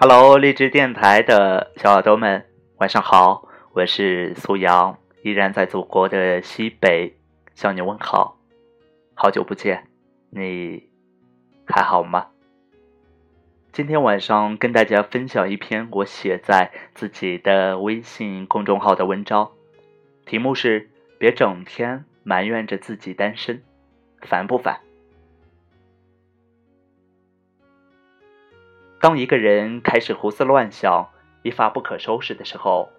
Hello，荔枝电台的小耳朵们，晚上好，我是苏阳，依然在祖国的西北向你问好，好久不见，你还好吗？今天晚上跟大家分享一篇我写在自己的微信公众号的文章，题目是“别整天埋怨着自己单身，烦不烦？”当一个人开始胡思乱想、一发不可收拾的时候，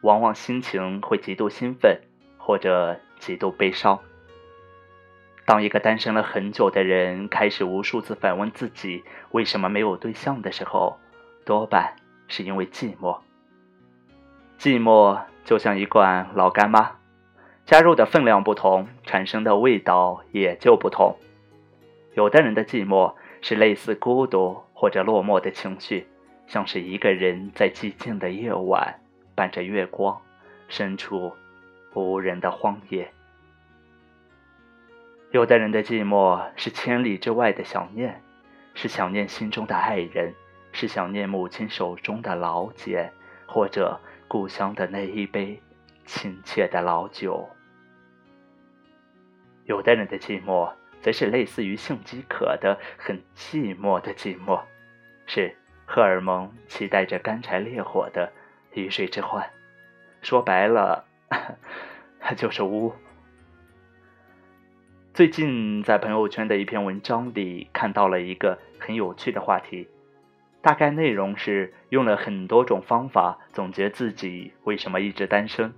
往往心情会极度兴奋，或者极度悲伤。当一个单身了很久的人开始无数次反问自己为什么没有对象的时候，多半是因为寂寞。寂寞就像一罐老干妈，加入的分量不同，产生的味道也就不同。有的人的寂寞是类似孤独。或者落寞的情绪，像是一个人在寂静的夜晚，伴着月光，身处无人的荒野。有的人的寂寞是千里之外的想念，是想念心中的爱人，是想念母亲手中的老茧，或者故乡的那一杯亲切的老酒。有的人的寂寞，则是类似于性饥渴的很寂寞的寂寞。是荷尔蒙期待着干柴烈火的鱼水之欢，说白了，就是污。最近在朋友圈的一篇文章里看到了一个很有趣的话题，大概内容是用了很多种方法总结自己为什么一直单身。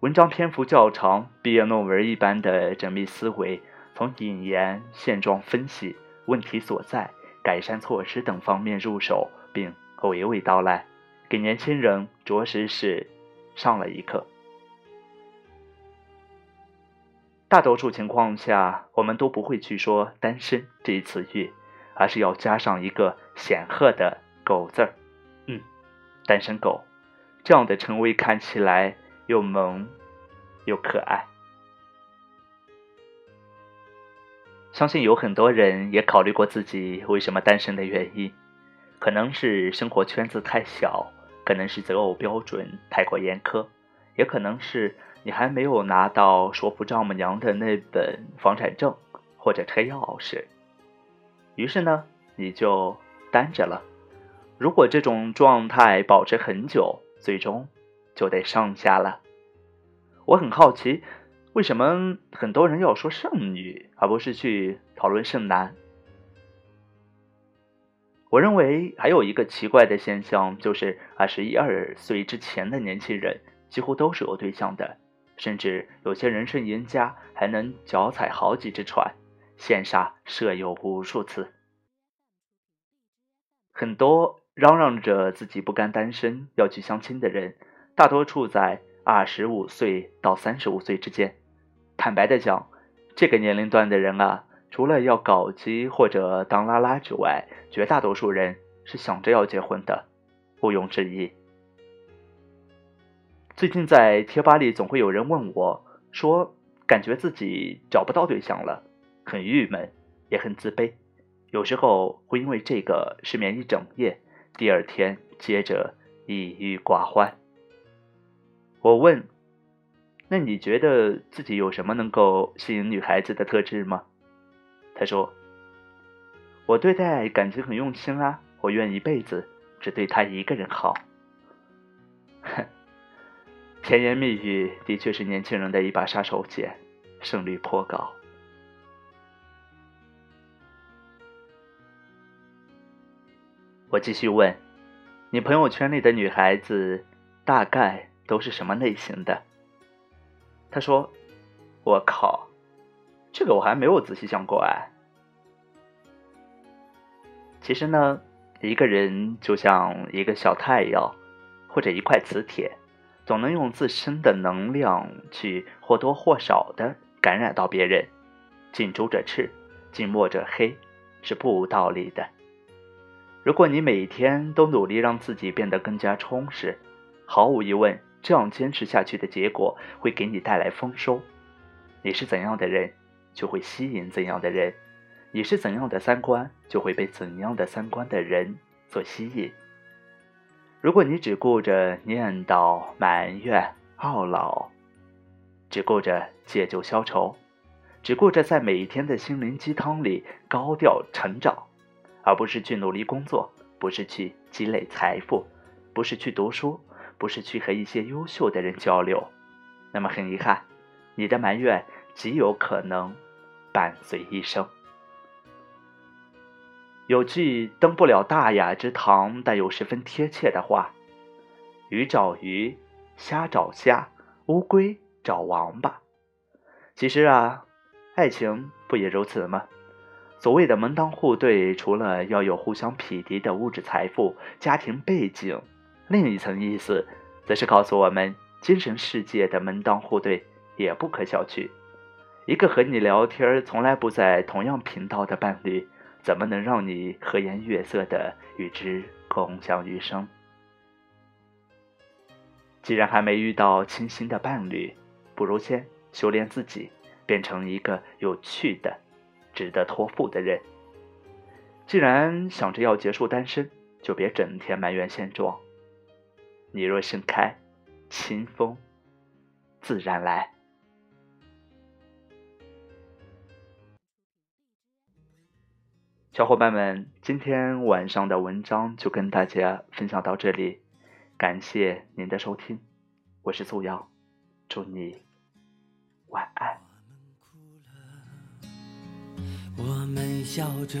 文章篇幅较长，毕业论文一般的缜密思维，从引言、现状分析、问题所在。改善措施等方面入手，并娓娓道来，给年轻人着实是上了一课。大多数情况下，我们都不会去说“单身”这一词语，而是要加上一个显赫的“狗”字儿。嗯，单身狗，这样的称谓看起来又萌又可爱。相信有很多人也考虑过自己为什么单身的原因，可能是生活圈子太小，可能是择偶标准太过严苛，也可能是你还没有拿到说服丈母娘的那本房产证或者车钥匙。于是呢，你就单着了。如果这种状态保持很久，最终就得上下了。我很好奇。为什么很多人要说剩女，而不是去讨论剩男？我认为还有一个奇怪的现象，就是二十一二岁之前的年轻人几乎都是有对象的，甚至有些人生赢家还能脚踩好几只船，羡煞舍友无数次。很多嚷嚷着自己不甘单身要去相亲的人，大多处在二十五岁到三十五岁之间。坦白的讲，这个年龄段的人啊，除了要搞基或者当拉拉之外，绝大多数人是想着要结婚的，毋庸置疑。最近在贴吧里总会有人问我，说感觉自己找不到对象了，很郁闷，也很自卑，有时候会因为这个失眠一整夜，第二天接着抑郁寡欢。我问。那你觉得自己有什么能够吸引女孩子的特质吗？他说：“我对待感情很用心啊，我愿一辈子只对她一个人好。”哼，甜言蜜语的确是年轻人的一把杀手锏，胜率颇高。我继续问：“你朋友圈里的女孩子大概都是什么类型的？”他说：“我靠，这个我还没有仔细想过哎。其实呢，一个人就像一个小太阳，或者一块磁铁，总能用自身的能量去或多或少的感染到别人。近朱者赤，近墨者黑，是不无道理的。如果你每天都努力让自己变得更加充实，毫无疑问。”这样坚持下去的结果会给你带来丰收。你是怎样的人，就会吸引怎样的人；你是怎样的三观，就会被怎样的三观的人所吸引。如果你只顾着念叨、埋怨、懊恼，只顾着借酒消愁，只顾着在每一天的心灵鸡汤里高调成长，而不是去努力工作，不是去积累财富，不是去读书，不是去和一些优秀的人交流，那么很遗憾，你的埋怨极有可能伴随一生。有句登不了大雅之堂，但又十分贴切的话：“鱼找鱼，虾找虾，乌龟找王八。”其实啊，爱情不也如此吗？所谓的门当户对，除了要有互相匹敌的物质财富、家庭背景，另一层意思，则是告诉我们，精神世界的门当户对也不可小觑。一个和你聊天从来不在同样频道的伴侣。怎么能让你和颜悦色的与之共享余生？既然还没遇到倾心的伴侣，不如先修炼自己，变成一个有趣的、值得托付的人。既然想着要结束单身，就别整天埋怨现状。你若盛开，清风自然来。小伙伴们，今天晚上的文章就跟大家分享到这里，感谢您的收听，我是素瑶，祝你晚安。我们笑着，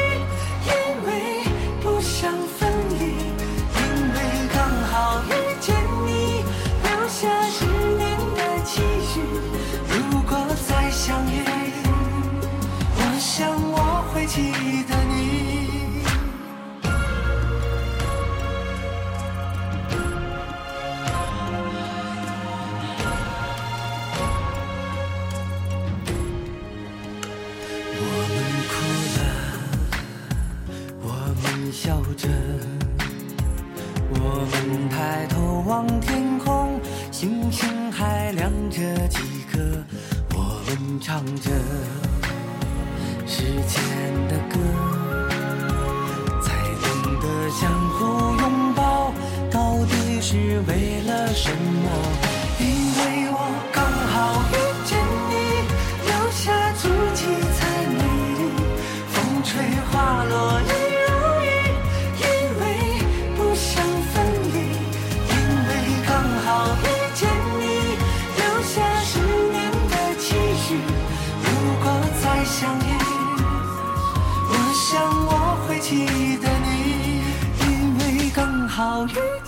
唱着时间的歌，才懂得相互拥抱，到底是为了什么？因为我刚好遇